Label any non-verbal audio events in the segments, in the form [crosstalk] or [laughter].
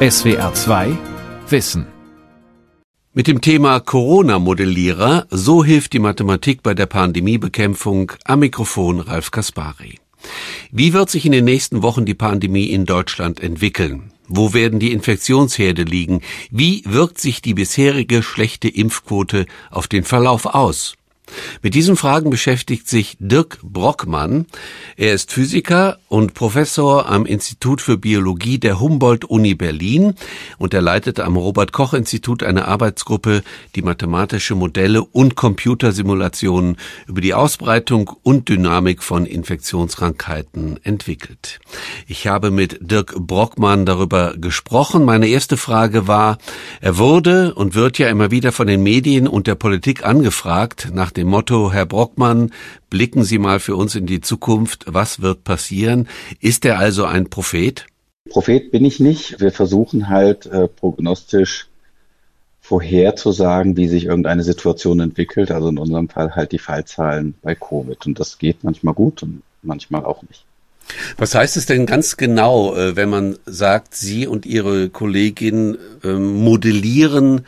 SWR 2 Wissen. Mit dem Thema Corona-Modellierer, so hilft die Mathematik bei der Pandemiebekämpfung, am Mikrofon Ralf Kaspari. Wie wird sich in den nächsten Wochen die Pandemie in Deutschland entwickeln? Wo werden die Infektionsherde liegen? Wie wirkt sich die bisherige schlechte Impfquote auf den Verlauf aus? Mit diesen Fragen beschäftigt sich Dirk Brockmann. Er ist Physiker und Professor am Institut für Biologie der Humboldt-Uni Berlin und er leitet am Robert-Koch-Institut eine Arbeitsgruppe, die mathematische Modelle und Computersimulationen über die Ausbreitung und Dynamik von Infektionskrankheiten entwickelt. Ich habe mit Dirk Brockmann darüber gesprochen. Meine erste Frage war, er wurde und wird ja immer wieder von den Medien und der Politik angefragt nach dem Motto, Herr Brockmann, blicken Sie mal für uns in die Zukunft, was wird passieren? Ist er also ein Prophet? Prophet bin ich nicht. Wir versuchen halt äh, prognostisch vorherzusagen, wie sich irgendeine Situation entwickelt. Also in unserem Fall halt die Fallzahlen bei Covid. Und das geht manchmal gut und manchmal auch nicht. Was heißt es denn ganz genau, äh, wenn man sagt, Sie und Ihre Kollegin ähm, modellieren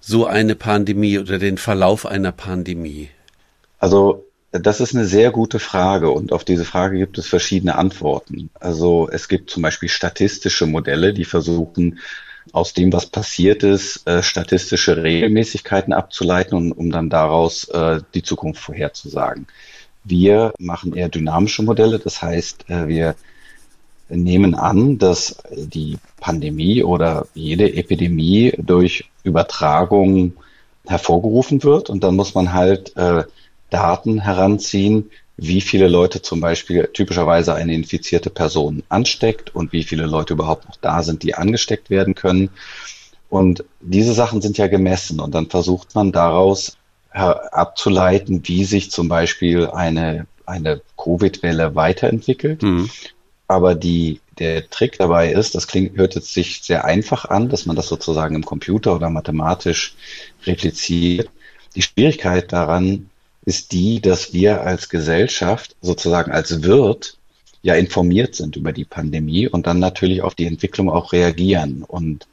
so eine Pandemie oder den Verlauf einer Pandemie? Also das ist eine sehr gute Frage und auf diese Frage gibt es verschiedene Antworten. Also es gibt zum Beispiel statistische Modelle, die versuchen, aus dem, was passiert ist, äh, statistische Regelmäßigkeiten abzuleiten und um dann daraus äh, die Zukunft vorherzusagen. Wir machen eher dynamische Modelle, das heißt, äh, wir nehmen an, dass die Pandemie oder jede Epidemie durch Übertragung hervorgerufen wird und dann muss man halt äh, Daten heranziehen, wie viele Leute zum Beispiel typischerweise eine infizierte Person ansteckt und wie viele Leute überhaupt noch da sind, die angesteckt werden können. Und diese Sachen sind ja gemessen und dann versucht man daraus abzuleiten, wie sich zum Beispiel eine, eine Covid-Welle weiterentwickelt. Mhm. Aber die, der Trick dabei ist, das klingt, hört jetzt sich sehr einfach an, dass man das sozusagen im Computer oder mathematisch repliziert. Die Schwierigkeit daran ist die, dass wir als Gesellschaft sozusagen als Wirt ja informiert sind über die Pandemie und dann natürlich auf die Entwicklung auch reagieren. Und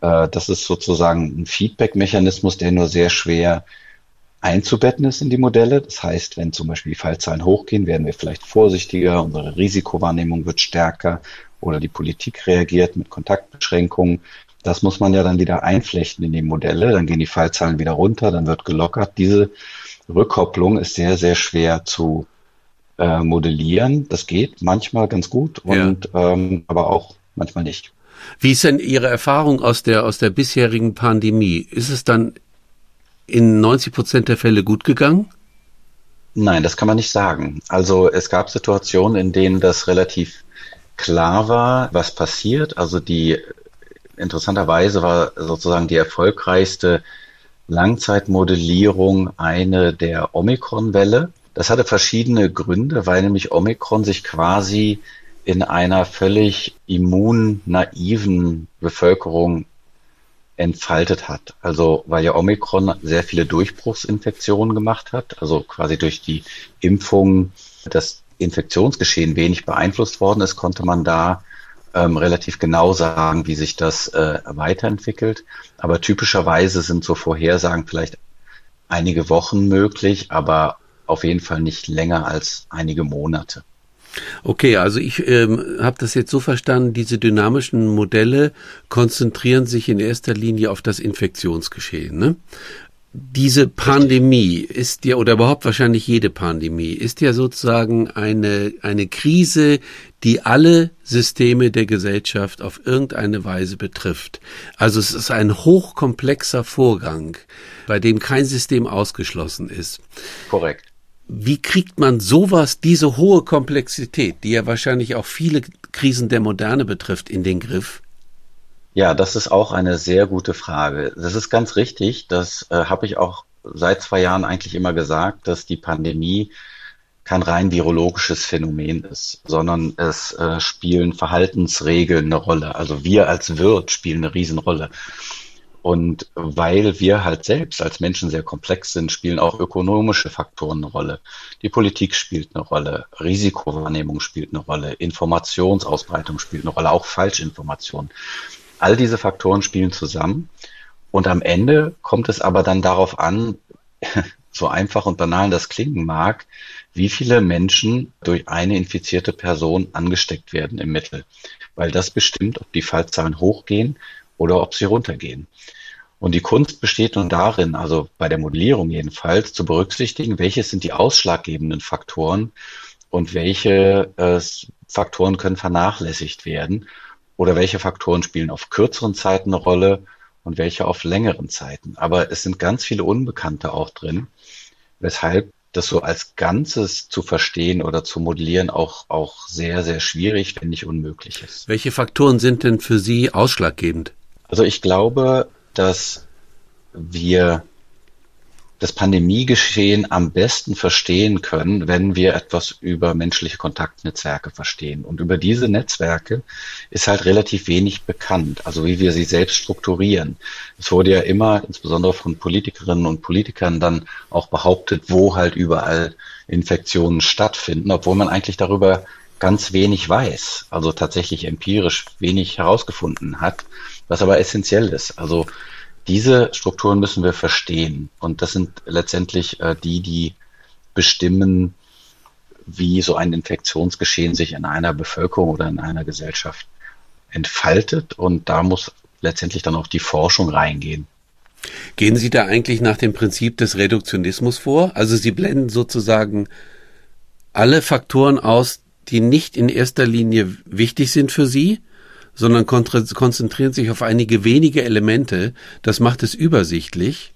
äh, das ist sozusagen ein Feedback-Mechanismus, der nur sehr schwer einzubetten ist in die Modelle. Das heißt, wenn zum Beispiel die Fallzahlen hochgehen, werden wir vielleicht vorsichtiger, unsere Risikowahrnehmung wird stärker oder die Politik reagiert mit Kontaktbeschränkungen. Das muss man ja dann wieder einflechten in die Modelle, dann gehen die Fallzahlen wieder runter, dann wird gelockert. Diese Rückkopplung ist sehr, sehr schwer zu äh, modellieren. Das geht manchmal ganz gut und ja. ähm, aber auch manchmal nicht. Wie ist denn Ihre Erfahrung aus der aus der bisherigen Pandemie? Ist es dann in 90 Prozent der Fälle gut gegangen? Nein, das kann man nicht sagen. Also es gab Situationen, in denen das relativ klar war, was passiert. Also die interessanterweise war sozusagen die erfolgreichste Langzeitmodellierung eine der Omikron-Welle. Das hatte verschiedene Gründe, weil nämlich Omikron sich quasi in einer völlig immunnaiven Bevölkerung entfaltet hat. Also weil ja Omikron sehr viele Durchbruchsinfektionen gemacht hat, also quasi durch die Impfung das Infektionsgeschehen wenig beeinflusst worden ist, konnte man da ähm, relativ genau sagen, wie sich das äh, weiterentwickelt. Aber typischerweise sind so Vorhersagen vielleicht einige Wochen möglich, aber auf jeden Fall nicht länger als einige Monate. Okay, also ich ähm, habe das jetzt so verstanden, diese dynamischen Modelle konzentrieren sich in erster Linie auf das Infektionsgeschehen. Ne? Diese Pandemie ist ja, oder überhaupt wahrscheinlich jede Pandemie, ist ja sozusagen eine, eine Krise, die alle Systeme der Gesellschaft auf irgendeine Weise betrifft. Also es ist ein hochkomplexer Vorgang, bei dem kein System ausgeschlossen ist. Korrekt. Wie kriegt man sowas, diese hohe Komplexität, die ja wahrscheinlich auch viele Krisen der Moderne betrifft, in den Griff? Ja, das ist auch eine sehr gute Frage. Das ist ganz richtig. Das äh, habe ich auch seit zwei Jahren eigentlich immer gesagt, dass die Pandemie kein rein virologisches Phänomen ist, sondern es äh, spielen Verhaltensregeln eine Rolle. Also wir als Wirt spielen eine Riesenrolle. Und weil wir halt selbst als Menschen sehr komplex sind, spielen auch ökonomische Faktoren eine Rolle. Die Politik spielt eine Rolle, Risikowahrnehmung spielt eine Rolle, Informationsausbreitung spielt eine Rolle, auch Falschinformation. all diese Faktoren spielen zusammen. Und am Ende kommt es aber dann darauf an, [laughs] so einfach und banal das klingen mag, wie viele Menschen durch eine infizierte Person angesteckt werden im Mittel. Weil das bestimmt, ob die Fallzahlen hochgehen oder ob sie runtergehen. Und die Kunst besteht nun darin, also bei der Modellierung jedenfalls, zu berücksichtigen, welche sind die ausschlaggebenden Faktoren und welche äh, Faktoren können vernachlässigt werden oder welche Faktoren spielen auf kürzeren Zeiten eine Rolle und welche auf längeren Zeiten. Aber es sind ganz viele Unbekannte auch drin, weshalb das so als Ganzes zu verstehen oder zu modellieren auch, auch sehr, sehr schwierig, wenn nicht unmöglich ist. Welche Faktoren sind denn für Sie ausschlaggebend? Also ich glaube, dass wir das Pandemiegeschehen am besten verstehen können, wenn wir etwas über menschliche Kontaktnetzwerke verstehen. Und über diese Netzwerke ist halt relativ wenig bekannt, also wie wir sie selbst strukturieren. Es wurde ja immer, insbesondere von Politikerinnen und Politikern, dann auch behauptet, wo halt überall Infektionen stattfinden, obwohl man eigentlich darüber ganz wenig weiß, also tatsächlich empirisch wenig herausgefunden hat, was aber essentiell ist. Also diese Strukturen müssen wir verstehen. Und das sind letztendlich äh, die, die bestimmen, wie so ein Infektionsgeschehen sich in einer Bevölkerung oder in einer Gesellschaft entfaltet. Und da muss letztendlich dann auch die Forschung reingehen. Gehen Sie da eigentlich nach dem Prinzip des Reduktionismus vor? Also Sie blenden sozusagen alle Faktoren aus, die nicht in erster Linie wichtig sind für Sie sondern konzentrieren sich auf einige wenige Elemente. Das macht es übersichtlich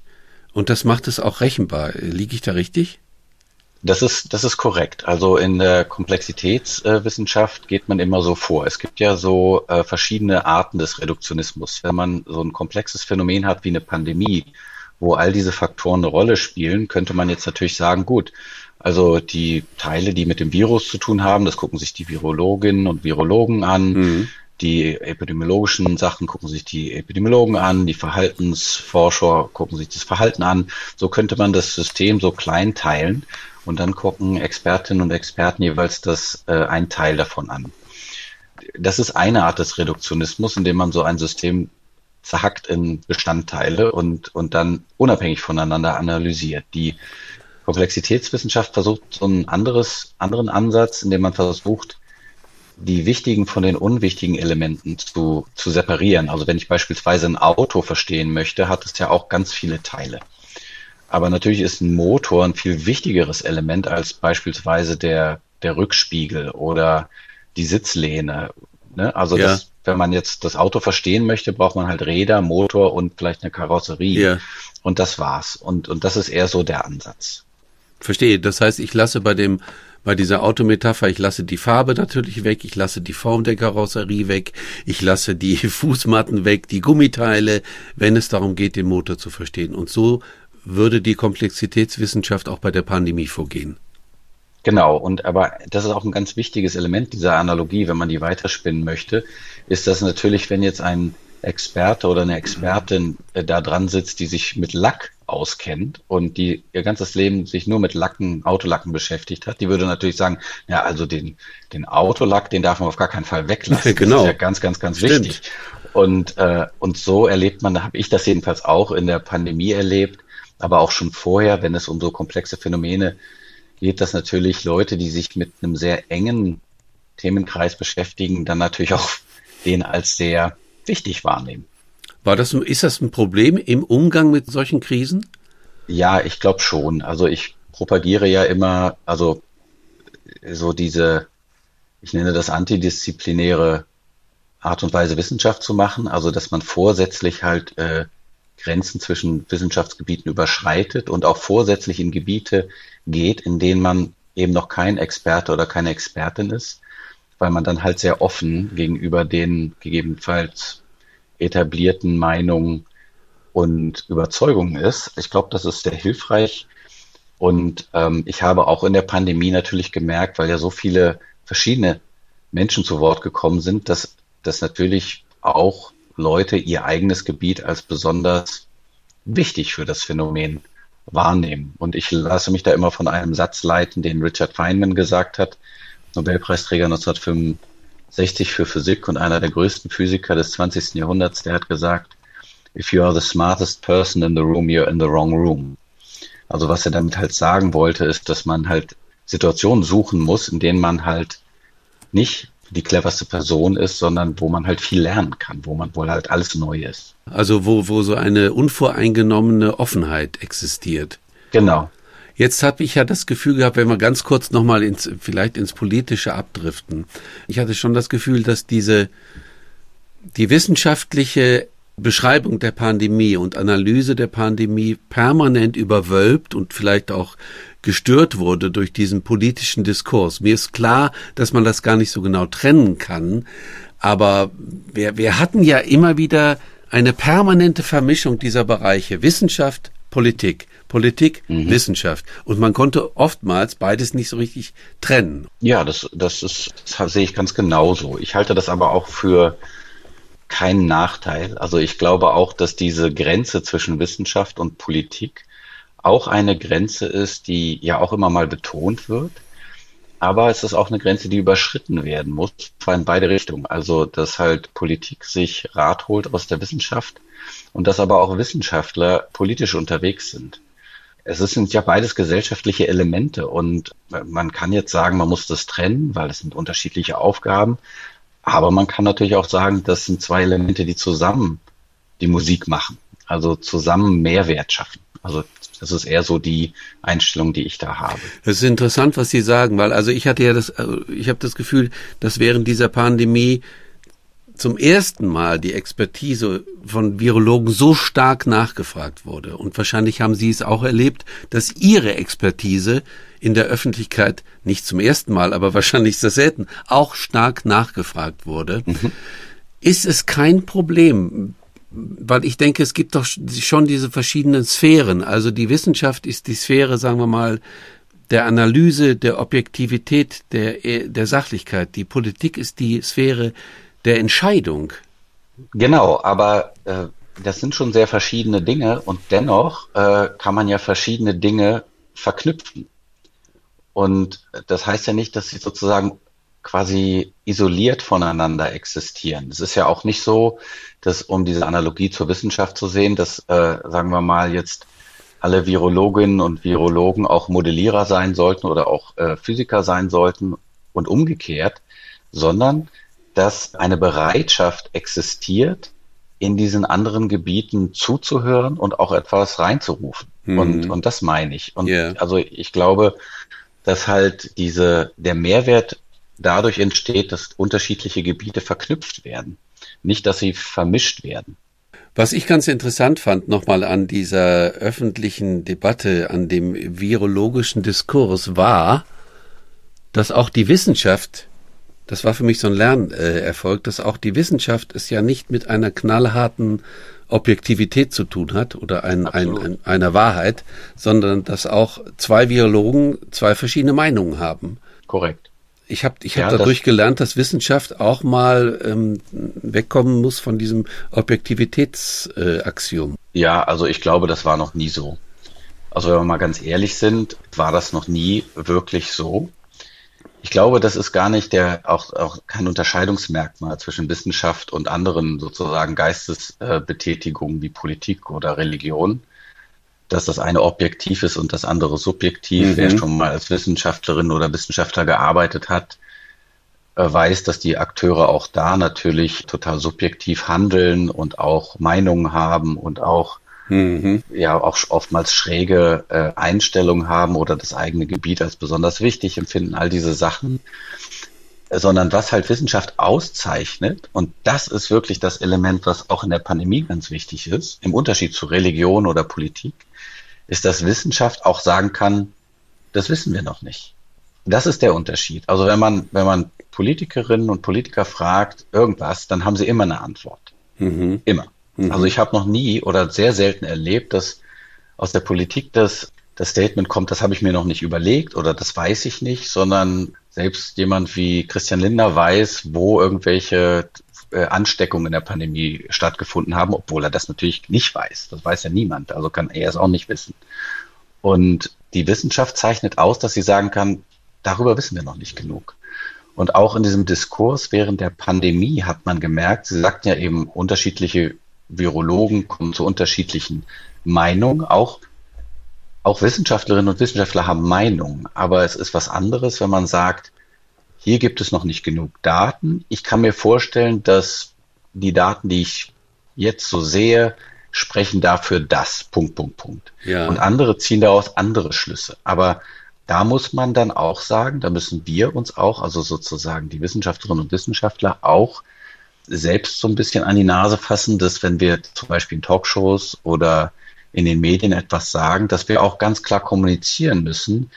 und das macht es auch rechenbar. Liege ich da richtig? Das ist, das ist korrekt. Also in der Komplexitätswissenschaft geht man immer so vor. Es gibt ja so äh, verschiedene Arten des Reduktionismus. Wenn man so ein komplexes Phänomen hat wie eine Pandemie, wo all diese Faktoren eine Rolle spielen, könnte man jetzt natürlich sagen, gut, also die Teile, die mit dem Virus zu tun haben, das gucken sich die Virologinnen und Virologen an. Mhm. Die epidemiologischen Sachen gucken sich die Epidemiologen an, die Verhaltensforscher gucken sich das Verhalten an. So könnte man das System so klein teilen und dann gucken Expertinnen und Experten jeweils das äh, ein Teil davon an. Das ist eine Art des Reduktionismus, indem man so ein System zerhackt in Bestandteile und, und dann unabhängig voneinander analysiert. Die Komplexitätswissenschaft versucht so einen anderes, anderen Ansatz, indem man versucht, die wichtigen von den unwichtigen Elementen zu, zu separieren. Also wenn ich beispielsweise ein Auto verstehen möchte, hat es ja auch ganz viele Teile. Aber natürlich ist ein Motor ein viel wichtigeres Element als beispielsweise der, der Rückspiegel oder die Sitzlehne. Ne? Also ja. das, wenn man jetzt das Auto verstehen möchte, braucht man halt Räder, Motor und vielleicht eine Karosserie. Ja. Und das war's. Und, und das ist eher so der Ansatz. Verstehe. Das heißt, ich lasse bei dem bei dieser Autometapher, ich lasse die Farbe natürlich weg, ich lasse die Form der Karosserie weg, ich lasse die [laughs] Fußmatten weg, die Gummiteile, wenn es darum geht, den Motor zu verstehen. Und so würde die Komplexitätswissenschaft auch bei der Pandemie vorgehen. Genau, und aber das ist auch ein ganz wichtiges Element dieser Analogie, wenn man die weiterspinnen möchte, ist das natürlich, wenn jetzt ein Experte oder eine Expertin äh, da dran sitzt, die sich mit Lack auskennt und die ihr ganzes Leben sich nur mit Lacken, Autolacken beschäftigt hat, die würde natürlich sagen, ja, also den, den Autolack, den darf man auf gar keinen Fall weglassen. [laughs] genau. Das ist ja ganz, ganz, ganz Stimmt. wichtig. Und, äh, und so erlebt man, da habe ich das jedenfalls auch in der Pandemie erlebt, aber auch schon vorher, wenn es um so komplexe Phänomene geht, dass natürlich Leute, die sich mit einem sehr engen Themenkreis beschäftigen, dann natürlich auch den als sehr wichtig wahrnehmen. War das, ist das ein Problem im Umgang mit solchen Krisen? Ja, ich glaube schon. Also ich propagiere ja immer, also so diese, ich nenne das antidisziplinäre Art und Weise Wissenschaft zu machen, also dass man vorsätzlich halt äh, Grenzen zwischen Wissenschaftsgebieten überschreitet und auch vorsätzlich in Gebiete geht, in denen man eben noch kein Experte oder keine Expertin ist, weil man dann halt sehr offen gegenüber den gegebenenfalls etablierten Meinungen und Überzeugungen ist. Ich glaube, das ist sehr hilfreich. Und ähm, ich habe auch in der Pandemie natürlich gemerkt, weil ja so viele verschiedene Menschen zu Wort gekommen sind, dass, dass natürlich auch Leute ihr eigenes Gebiet als besonders wichtig für das Phänomen wahrnehmen. Und ich lasse mich da immer von einem Satz leiten, den Richard Feynman gesagt hat, Nobelpreisträger 1975 60 für Physik und einer der größten Physiker des 20. Jahrhunderts, der hat gesagt, if you are the smartest person in the room, you're in the wrong room. Also was er damit halt sagen wollte, ist, dass man halt Situationen suchen muss, in denen man halt nicht die cleverste Person ist, sondern wo man halt viel lernen kann, wo man wohl halt alles neu ist. Also wo, wo so eine unvoreingenommene Offenheit existiert. Genau. Jetzt habe ich ja das Gefühl gehabt, wenn wir ganz kurz nochmal ins, vielleicht ins Politische abdriften. Ich hatte schon das Gefühl, dass diese, die wissenschaftliche Beschreibung der Pandemie und Analyse der Pandemie permanent überwölbt und vielleicht auch gestört wurde durch diesen politischen Diskurs. Mir ist klar, dass man das gar nicht so genau trennen kann, aber wir, wir hatten ja immer wieder eine permanente Vermischung dieser Bereiche Wissenschaft, Politik, Politik, mhm. Wissenschaft. Und man konnte oftmals beides nicht so richtig trennen. Ja, das, das ist, das sehe ich ganz genauso. Ich halte das aber auch für keinen Nachteil. Also ich glaube auch, dass diese Grenze zwischen Wissenschaft und Politik auch eine Grenze ist, die ja auch immer mal betont wird. Aber es ist auch eine Grenze, die überschritten werden muss, zwar in beide Richtungen. Also, dass halt Politik sich Rat holt aus der Wissenschaft und dass aber auch Wissenschaftler politisch unterwegs sind. Es sind ja beides gesellschaftliche Elemente und man kann jetzt sagen, man muss das trennen, weil es sind unterschiedliche Aufgaben. Aber man kann natürlich auch sagen, das sind zwei Elemente, die zusammen die Musik machen, also zusammen Mehrwert schaffen. Also das ist eher so die Einstellung, die ich da habe. Es ist interessant, was Sie sagen, weil also ich hatte ja das, äh, ich habe das Gefühl, dass während dieser Pandemie zum ersten Mal die Expertise von Virologen so stark nachgefragt wurde. Und wahrscheinlich haben Sie es auch erlebt, dass Ihre Expertise in der Öffentlichkeit nicht zum ersten Mal, aber wahrscheinlich sehr selten auch stark nachgefragt wurde. Mhm. Ist es kein Problem, weil ich denke, es gibt doch schon diese verschiedenen Sphären. Also die Wissenschaft ist die Sphäre, sagen wir mal, der Analyse, der Objektivität, der, der Sachlichkeit. Die Politik ist die Sphäre der Entscheidung. Genau, aber äh, das sind schon sehr verschiedene Dinge und dennoch äh, kann man ja verschiedene Dinge verknüpfen. Und das heißt ja nicht, dass sie sozusagen quasi isoliert voneinander existieren. Es ist ja auch nicht so, dass um diese Analogie zur Wissenschaft zu sehen, dass, äh, sagen wir mal, jetzt alle Virologinnen und Virologen auch Modellierer sein sollten oder auch äh, Physiker sein sollten und umgekehrt, sondern dass eine Bereitschaft existiert, in diesen anderen Gebieten zuzuhören und auch etwas reinzurufen. Mhm. Und, und das meine ich. Und yeah. also ich glaube, dass halt diese, der Mehrwert dadurch entsteht, dass unterschiedliche Gebiete verknüpft werden. Nicht, dass sie vermischt werden. Was ich ganz interessant fand, nochmal an dieser öffentlichen Debatte, an dem virologischen Diskurs war, dass auch die Wissenschaft das war für mich so ein Lernerfolg, dass auch die Wissenschaft es ja nicht mit einer knallharten Objektivität zu tun hat oder ein, ein, ein, einer Wahrheit, sondern dass auch zwei Virologen zwei verschiedene Meinungen haben. Korrekt. Ich habe ich hab ja, dadurch das gelernt, dass Wissenschaft auch mal ähm, wegkommen muss von diesem Objektivitätsaxiom. Äh, ja, also ich glaube, das war noch nie so. Also wenn wir mal ganz ehrlich sind, war das noch nie wirklich so. Ich glaube, das ist gar nicht der, auch, auch kein Unterscheidungsmerkmal zwischen Wissenschaft und anderen sozusagen Geistesbetätigungen wie Politik oder Religion, dass das eine objektiv ist und das andere subjektiv. Mhm. Wer schon mal als Wissenschaftlerin oder Wissenschaftler gearbeitet hat, äh, weiß, dass die Akteure auch da natürlich total subjektiv handeln und auch Meinungen haben und auch mhm. ja auch oftmals schräge äh, Einstellungen haben oder das eigene Gebiet als besonders wichtig empfinden, all diese Sachen. Sondern was halt Wissenschaft auszeichnet, und das ist wirklich das Element, was auch in der Pandemie ganz wichtig ist, im Unterschied zu Religion oder Politik, ist, dass Wissenschaft auch sagen kann, das wissen wir noch nicht. Das ist der Unterschied. Also wenn man, wenn man Politikerinnen und Politiker fragt, irgendwas, dann haben sie immer eine Antwort. Mhm. Immer. Mhm. Also ich habe noch nie oder sehr selten erlebt, dass aus der Politik das, das Statement kommt, das habe ich mir noch nicht überlegt oder das weiß ich nicht, sondern selbst jemand wie Christian Lindner weiß, wo irgendwelche Ansteckungen in der Pandemie stattgefunden haben, obwohl er das natürlich nicht weiß. Das weiß ja niemand, also kann er es auch nicht wissen. Und die Wissenschaft zeichnet aus, dass sie sagen kann, darüber wissen wir noch nicht genug. Und auch in diesem Diskurs während der Pandemie hat man gemerkt, Sie sagten ja eben, unterschiedliche Virologen kommen zu unterschiedlichen Meinungen. Auch, auch Wissenschaftlerinnen und Wissenschaftler haben Meinungen. Aber es ist was anderes, wenn man sagt, hier gibt es noch nicht genug Daten. Ich kann mir vorstellen, dass die Daten, die ich jetzt so sehe, sprechen dafür das, Punkt, Punkt, Punkt. Ja. Und andere ziehen daraus andere Schlüsse. Aber da muss man dann auch sagen, da müssen wir uns auch, also sozusagen die Wissenschaftlerinnen und Wissenschaftler auch selbst so ein bisschen an die Nase fassen, dass wenn wir zum Beispiel in Talkshows oder in den Medien etwas sagen, dass wir auch ganz klar kommunizieren müssen,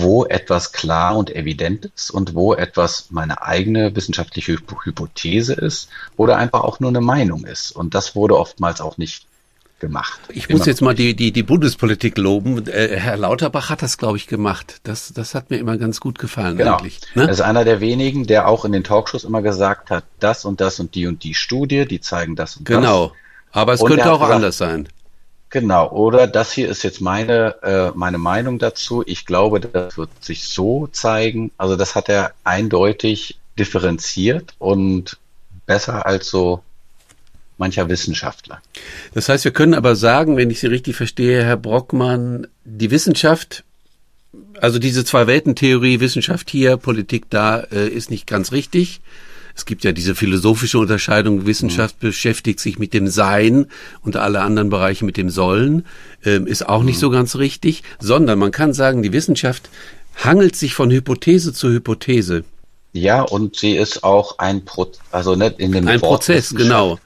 wo etwas klar und evident ist und wo etwas meine eigene wissenschaftliche Hypothese ist oder einfach auch nur eine Meinung ist. Und das wurde oftmals auch nicht gemacht. Ich muss jetzt mal die, die, die Bundespolitik loben. Äh, Herr Lauterbach hat das, glaube ich, gemacht. Das, das hat mir immer ganz gut gefallen genau. eigentlich. Ne? Er ist einer der wenigen, der auch in den Talkshows immer gesagt hat, das und das und die und die Studie, die zeigen das und genau. das. Genau. Aber es und könnte auch gesagt, anders sein. Genau, oder das hier ist jetzt meine, äh, meine Meinung dazu. Ich glaube, das wird sich so zeigen. Also das hat er eindeutig differenziert und besser als so mancher Wissenschaftler. Das heißt, wir können aber sagen, wenn ich Sie richtig verstehe, Herr Brockmann, die Wissenschaft, also diese Zwei-Welten-Theorie, Wissenschaft hier, Politik da, äh, ist nicht ganz richtig. Es gibt ja diese philosophische Unterscheidung, Wissenschaft mhm. beschäftigt sich mit dem Sein und alle anderen Bereiche mit dem Sollen, ähm, ist auch mhm. nicht so ganz richtig, sondern man kann sagen, die Wissenschaft hangelt sich von Hypothese zu Hypothese. Ja, und sie ist auch ein Pro also nicht in dem ein Wort Prozess, genau.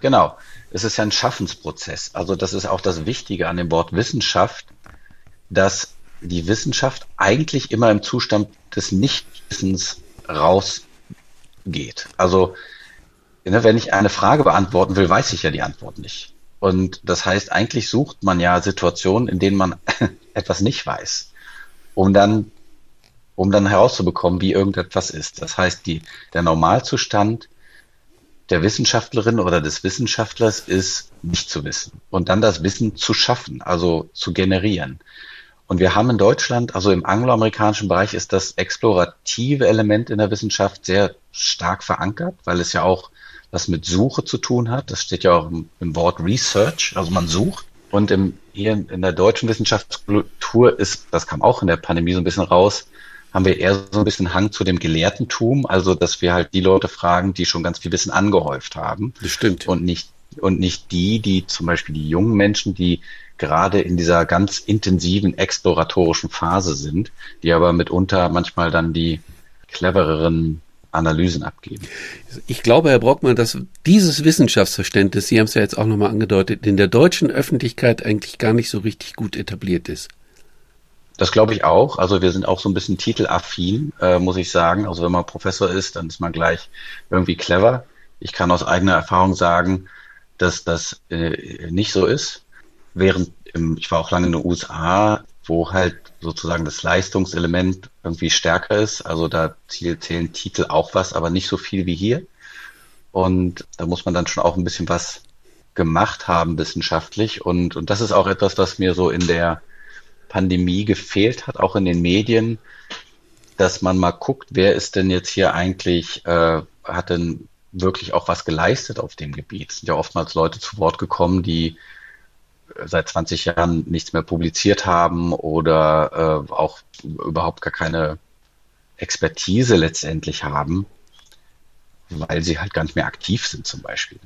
Genau. Es ist ja ein Schaffensprozess. Also das ist auch das Wichtige an dem Wort Wissenschaft, dass die Wissenschaft eigentlich immer im Zustand des Nichtwissens rausgeht. Also ne, wenn ich eine Frage beantworten will, weiß ich ja die Antwort nicht. Und das heißt, eigentlich sucht man ja Situationen, in denen man [laughs] etwas nicht weiß, um dann, um dann herauszubekommen, wie irgendetwas ist. Das heißt, die, der Normalzustand der Wissenschaftlerin oder des Wissenschaftlers ist, nicht zu wissen und dann das Wissen zu schaffen, also zu generieren. Und wir haben in Deutschland, also im angloamerikanischen Bereich, ist das explorative Element in der Wissenschaft sehr stark verankert, weil es ja auch was mit Suche zu tun hat. Das steht ja auch im, im Wort Research, also man sucht. Und im, hier in der deutschen Wissenschaftskultur ist, das kam auch in der Pandemie so ein bisschen raus, haben wir eher so ein bisschen Hang zu dem Gelehrtentum, also dass wir halt die Leute fragen, die schon ganz viel Wissen angehäuft haben. Das stimmt. Und nicht, und nicht die, die zum Beispiel die jungen Menschen, die gerade in dieser ganz intensiven exploratorischen Phase sind, die aber mitunter manchmal dann die clevereren Analysen abgeben. Ich glaube, Herr Brockmann, dass dieses Wissenschaftsverständnis, Sie haben es ja jetzt auch nochmal angedeutet, in der deutschen Öffentlichkeit eigentlich gar nicht so richtig gut etabliert ist. Das glaube ich auch. Also wir sind auch so ein bisschen titelaffin, äh, muss ich sagen. Also wenn man Professor ist, dann ist man gleich irgendwie clever. Ich kann aus eigener Erfahrung sagen, dass das äh, nicht so ist. Während im, ich war auch lange in den USA, wo halt sozusagen das Leistungselement irgendwie stärker ist. Also da zählen Titel auch was, aber nicht so viel wie hier. Und da muss man dann schon auch ein bisschen was gemacht haben wissenschaftlich. Und, und das ist auch etwas, was mir so in der Pandemie gefehlt hat, auch in den Medien, dass man mal guckt, wer ist denn jetzt hier eigentlich, äh, hat denn wirklich auch was geleistet auf dem Gebiet. Es sind ja oftmals Leute zu Wort gekommen, die seit 20 Jahren nichts mehr publiziert haben oder äh, auch überhaupt gar keine Expertise letztendlich haben weil sie halt gar nicht mehr aktiv sind zum Beispiel.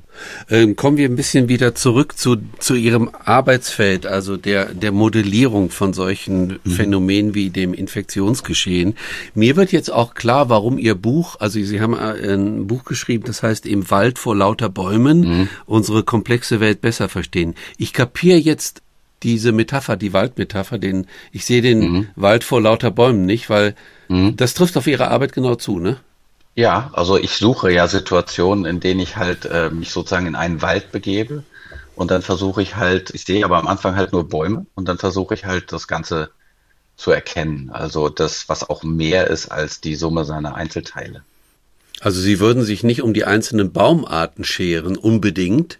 Ähm, kommen wir ein bisschen wieder zurück zu, zu Ihrem Arbeitsfeld, also der, der Modellierung von solchen mhm. Phänomenen wie dem Infektionsgeschehen. Mir wird jetzt auch klar, warum Ihr Buch, also Sie haben äh, ein Buch geschrieben, das heißt Im Wald vor lauter Bäumen, mhm. unsere komplexe Welt besser verstehen. Ich kapiere jetzt diese Metapher, die Waldmetapher, den, ich sehe den mhm. Wald vor lauter Bäumen nicht, weil mhm. das trifft auf Ihre Arbeit genau zu, ne? Ja, also ich suche ja Situationen, in denen ich halt äh, mich sozusagen in einen Wald begebe und dann versuche ich halt, ich sehe aber am Anfang halt nur Bäume und dann versuche ich halt das Ganze zu erkennen. Also das, was auch mehr ist als die Summe seiner Einzelteile. Also Sie würden sich nicht um die einzelnen Baumarten scheren, unbedingt?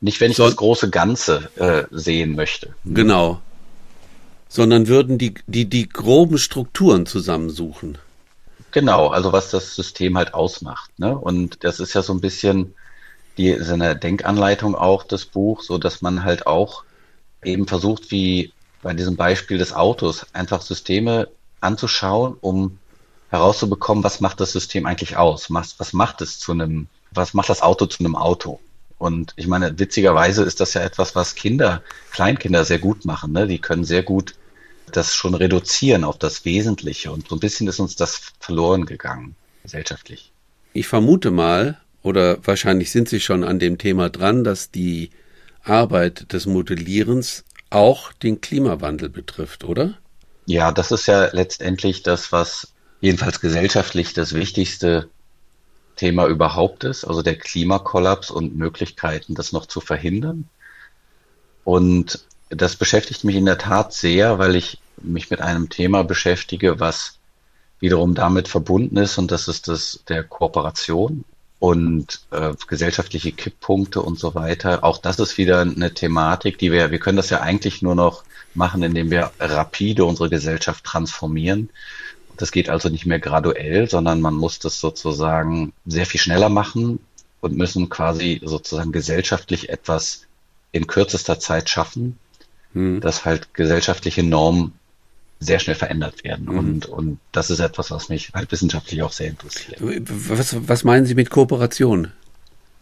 Nicht, wenn ich so, das große Ganze äh, sehen möchte. Genau. Sondern würden die, die, die groben Strukturen zusammensuchen. Genau, also was das System halt ausmacht. Ne? Und das ist ja so ein bisschen die so eine Denkanleitung auch das Buch, so dass man halt auch eben versucht, wie bei diesem Beispiel des Autos, einfach Systeme anzuschauen, um herauszubekommen, was macht das System eigentlich aus? Was, was macht es zu einem, was macht das Auto zu einem Auto? Und ich meine, witzigerweise ist das ja etwas, was Kinder, Kleinkinder sehr gut machen. Ne? Die können sehr gut das schon reduzieren auf das Wesentliche. Und so ein bisschen ist uns das verloren gegangen, gesellschaftlich. Ich vermute mal, oder wahrscheinlich sind Sie schon an dem Thema dran, dass die Arbeit des Modellierens auch den Klimawandel betrifft, oder? Ja, das ist ja letztendlich das, was jedenfalls gesellschaftlich das wichtigste Thema überhaupt ist, also der Klimakollaps und Möglichkeiten, das noch zu verhindern. Und das beschäftigt mich in der Tat sehr, weil ich mich mit einem Thema beschäftige, was wiederum damit verbunden ist, und das ist das der Kooperation und äh, gesellschaftliche Kipppunkte und so weiter. Auch das ist wieder eine Thematik, die wir, wir können das ja eigentlich nur noch machen, indem wir rapide unsere Gesellschaft transformieren. Das geht also nicht mehr graduell, sondern man muss das sozusagen sehr viel schneller machen und müssen quasi sozusagen gesellschaftlich etwas in kürzester Zeit schaffen, hm. dass halt gesellschaftliche Normen sehr schnell verändert werden. Mhm. Und, und das ist etwas, was mich halt wissenschaftlich auch sehr interessiert. Was, was meinen Sie mit Kooperation?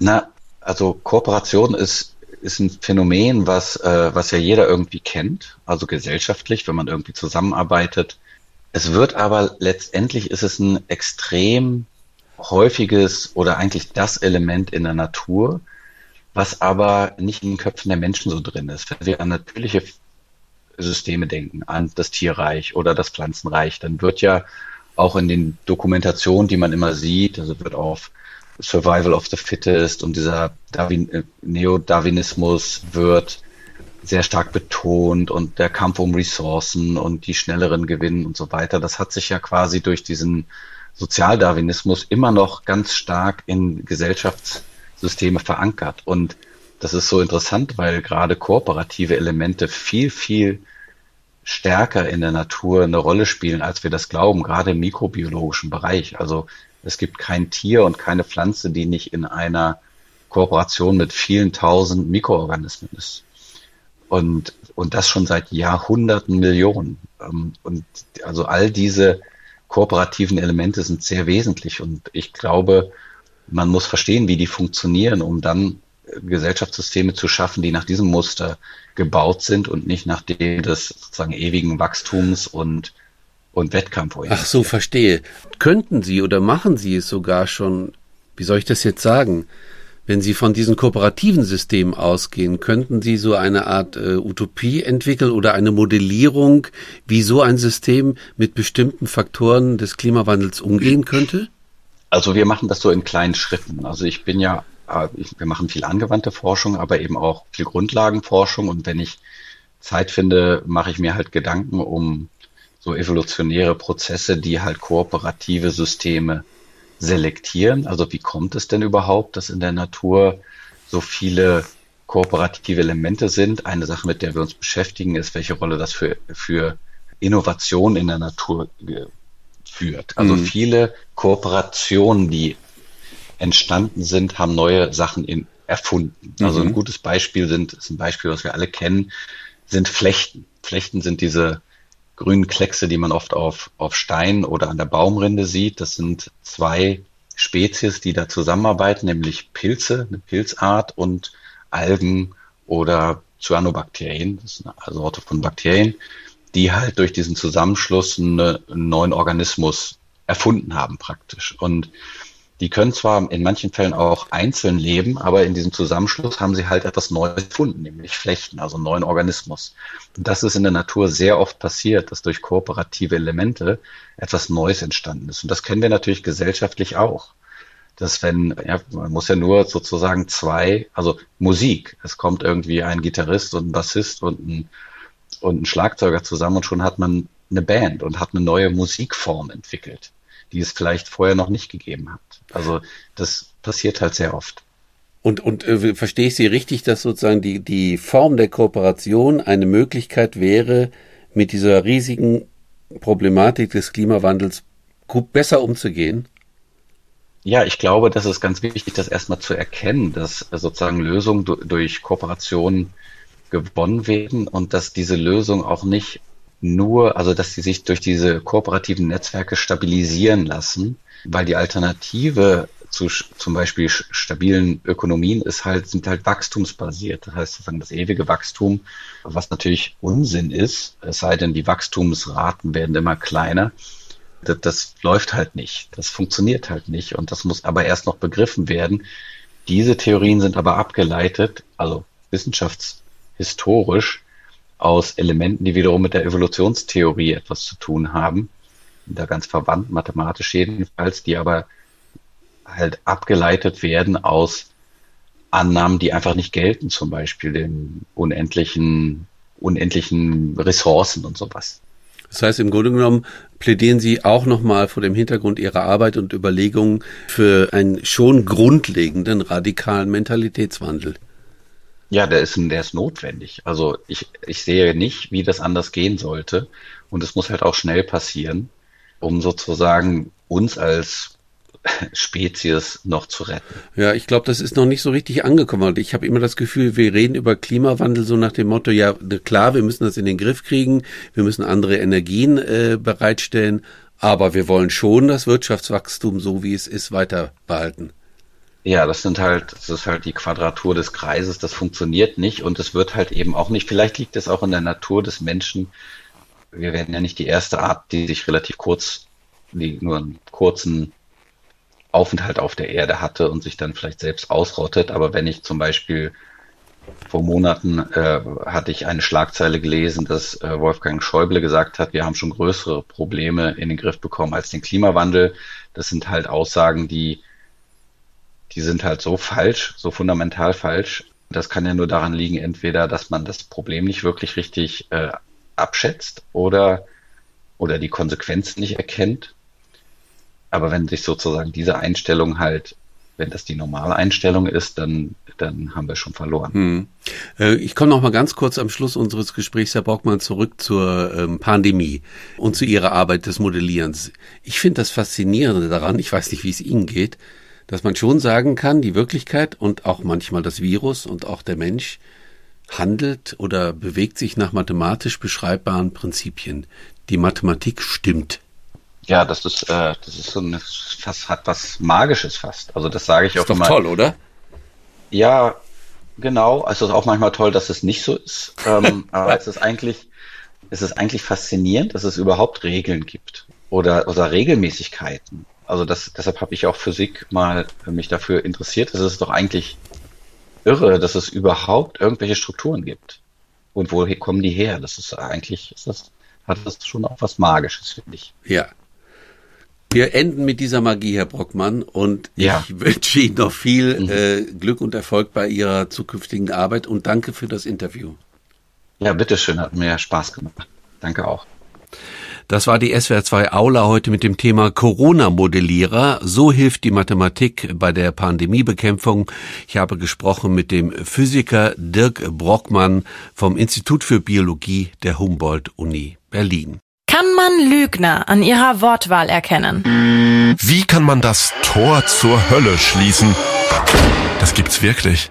Na, also Kooperation ist, ist ein Phänomen, was, äh, was ja jeder irgendwie kennt, also gesellschaftlich, wenn man irgendwie zusammenarbeitet. Es wird aber letztendlich ist es ein extrem häufiges oder eigentlich das Element in der Natur, was aber nicht in den Köpfen der Menschen so drin ist. Wenn wir an natürliche Systeme denken, an das Tierreich oder das Pflanzenreich, dann wird ja auch in den Dokumentationen, die man immer sieht, also wird auf Survival of the Fittest und dieser Darwin, äh, Neo-Darwinismus wird sehr stark betont und der Kampf um Ressourcen und die schnelleren Gewinnen und so weiter. Das hat sich ja quasi durch diesen Sozialdarwinismus immer noch ganz stark in Gesellschaftssysteme verankert. Und das ist so interessant, weil gerade kooperative Elemente viel, viel stärker in der Natur eine Rolle spielen, als wir das glauben, gerade im mikrobiologischen Bereich. Also es gibt kein Tier und keine Pflanze, die nicht in einer Kooperation mit vielen tausend Mikroorganismen ist. Und, und das schon seit Jahrhunderten, Millionen. Ähm, und also all diese kooperativen Elemente sind sehr wesentlich. Und ich glaube, man muss verstehen, wie die funktionieren, um dann Gesellschaftssysteme zu schaffen, die nach diesem Muster gebaut sind und nicht nach dem des sozusagen ewigen Wachstums und und Wettkampf. Ach so, verstehe. Könnten Sie oder machen Sie es sogar schon, wie soll ich das jetzt sagen? Wenn Sie von diesen kooperativen Systemen ausgehen, könnten Sie so eine Art äh, Utopie entwickeln oder eine Modellierung, wie so ein System mit bestimmten Faktoren des Klimawandels umgehen könnte? Also wir machen das so in kleinen Schritten. Also ich bin ja äh, wir machen viel angewandte Forschung, aber eben auch viel Grundlagenforschung. Und wenn ich Zeit finde, mache ich mir halt Gedanken um so evolutionäre Prozesse, die halt kooperative Systeme selektieren. Also wie kommt es denn überhaupt, dass in der Natur so viele kooperative Elemente sind? Eine Sache, mit der wir uns beschäftigen, ist, welche Rolle das für, für Innovation in der Natur führt. Also mhm. viele Kooperationen, die entstanden sind, haben neue Sachen in, erfunden. Also ein mhm. gutes Beispiel sind, ist ein Beispiel, was wir alle kennen, sind Flechten. Flechten sind diese grünen Kleckse, die man oft auf, auf Stein oder an der Baumrinde sieht. Das sind zwei Spezies, die da zusammenarbeiten, nämlich Pilze, eine Pilzart und Algen oder Cyanobakterien, das ist eine Sorte von Bakterien, die halt durch diesen Zusammenschluss eine, einen neuen Organismus erfunden haben praktisch. Und die können zwar in manchen Fällen auch einzeln leben, aber in diesem Zusammenschluss haben sie halt etwas Neues gefunden, nämlich Flechten, also einen neuen Organismus. Und das ist in der Natur sehr oft passiert, dass durch kooperative Elemente etwas Neues entstanden ist. Und das kennen wir natürlich gesellschaftlich auch. Dass wenn, ja, man muss ja nur sozusagen zwei, also Musik, es kommt irgendwie ein Gitarrist und ein Bassist und ein, und ein Schlagzeuger zusammen und schon hat man eine Band und hat eine neue Musikform entwickelt die es vielleicht vorher noch nicht gegeben hat. Also das passiert halt sehr oft. Und, und äh, verstehe ich Sie richtig, dass sozusagen die, die Form der Kooperation eine Möglichkeit wäre, mit dieser riesigen Problematik des Klimawandels gut besser umzugehen? Ja, ich glaube, das ist ganz wichtig, das erstmal zu erkennen, dass sozusagen Lösungen durch Kooperation gewonnen werden und dass diese Lösung auch nicht nur, also dass sie sich durch diese kooperativen Netzwerke stabilisieren lassen, weil die Alternative zu zum Beispiel stabilen Ökonomien ist halt, sind halt wachstumsbasiert. Das heißt sozusagen das ewige Wachstum, was natürlich Unsinn ist, es sei denn, die Wachstumsraten werden immer kleiner. Das, das läuft halt nicht. Das funktioniert halt nicht. Und das muss aber erst noch begriffen werden. Diese Theorien sind aber abgeleitet, also wissenschaftshistorisch, aus Elementen, die wiederum mit der Evolutionstheorie etwas zu tun haben. Da ganz verwandt, mathematisch jedenfalls, die aber halt abgeleitet werden aus Annahmen, die einfach nicht gelten, zum Beispiel den unendlichen, unendlichen Ressourcen und sowas. Das heißt, im Grunde genommen plädieren Sie auch nochmal vor dem Hintergrund Ihrer Arbeit und Überlegungen für einen schon grundlegenden radikalen Mentalitätswandel. Ja, der ist, der ist notwendig. Also ich, ich sehe nicht, wie das anders gehen sollte. Und es muss halt auch schnell passieren, um sozusagen uns als [laughs] Spezies noch zu retten. Ja, ich glaube, das ist noch nicht so richtig angekommen. Ich habe immer das Gefühl, wir reden über Klimawandel so nach dem Motto, ja klar, wir müssen das in den Griff kriegen, wir müssen andere Energien äh, bereitstellen, aber wir wollen schon das Wirtschaftswachstum, so wie es ist, weiter behalten. Ja, das sind halt, das ist halt die Quadratur des Kreises, das funktioniert nicht und es wird halt eben auch nicht, vielleicht liegt es auch in der Natur des Menschen. Wir werden ja nicht die erste Art, die sich relativ kurz, die nur einen kurzen Aufenthalt auf der Erde hatte und sich dann vielleicht selbst ausrottet. Aber wenn ich zum Beispiel vor Monaten äh, hatte ich eine Schlagzeile gelesen, dass äh, Wolfgang Schäuble gesagt hat, wir haben schon größere Probleme in den Griff bekommen als den Klimawandel. Das sind halt Aussagen, die, die sind halt so falsch, so fundamental falsch. Das kann ja nur daran liegen, entweder, dass man das Problem nicht wirklich richtig äh, abschätzt oder, oder die Konsequenzen nicht erkennt aber wenn sich sozusagen diese Einstellung halt, wenn das die normale Einstellung ist, dann, dann haben wir schon verloren. Hm. Äh, ich komme noch mal ganz kurz am Schluss unseres Gesprächs, Herr Bockmann, zurück zur ähm, Pandemie und zu Ihrer Arbeit des Modellierens. Ich finde das Faszinierende daran, ich weiß nicht, wie es Ihnen geht, dass man schon sagen kann, die Wirklichkeit und auch manchmal das Virus und auch der Mensch handelt oder bewegt sich nach mathematisch beschreibbaren Prinzipien. Die Mathematik stimmt. Ja, das ist, äh, das ist so ein, fast, hat was Magisches fast. Also das sage ich ist auch immer. Ist doch toll, oder? Ja, genau. Also es ist auch manchmal toll, dass es nicht so ist. Ähm, [laughs] aber es ist eigentlich, es ist eigentlich faszinierend, dass es überhaupt Regeln gibt oder, oder Regelmäßigkeiten. Also das, deshalb habe ich auch Physik mal mich dafür interessiert. Es ist doch eigentlich irre, dass es überhaupt irgendwelche Strukturen gibt. Und woher kommen die her? Das ist eigentlich, ist das, hat das schon auch was Magisches, finde ich. Ja, wir enden mit dieser Magie, Herr Brockmann, und ja. ich wünsche Ihnen noch viel mhm. äh, Glück und Erfolg bei Ihrer zukünftigen Arbeit und danke für das Interview. Ja, bitteschön, hat mir Spaß gemacht. Danke auch. Das war die SWR 2 Aula heute mit dem Thema Corona-Modellierer. So hilft die Mathematik bei der Pandemiebekämpfung. Ich habe gesprochen mit dem Physiker Dirk Brockmann vom Institut für Biologie der Humboldt-Uni Berlin. Kann man Lügner an ihrer Wortwahl erkennen? Wie kann man das Tor zur Hölle schließen? Das gibt's wirklich.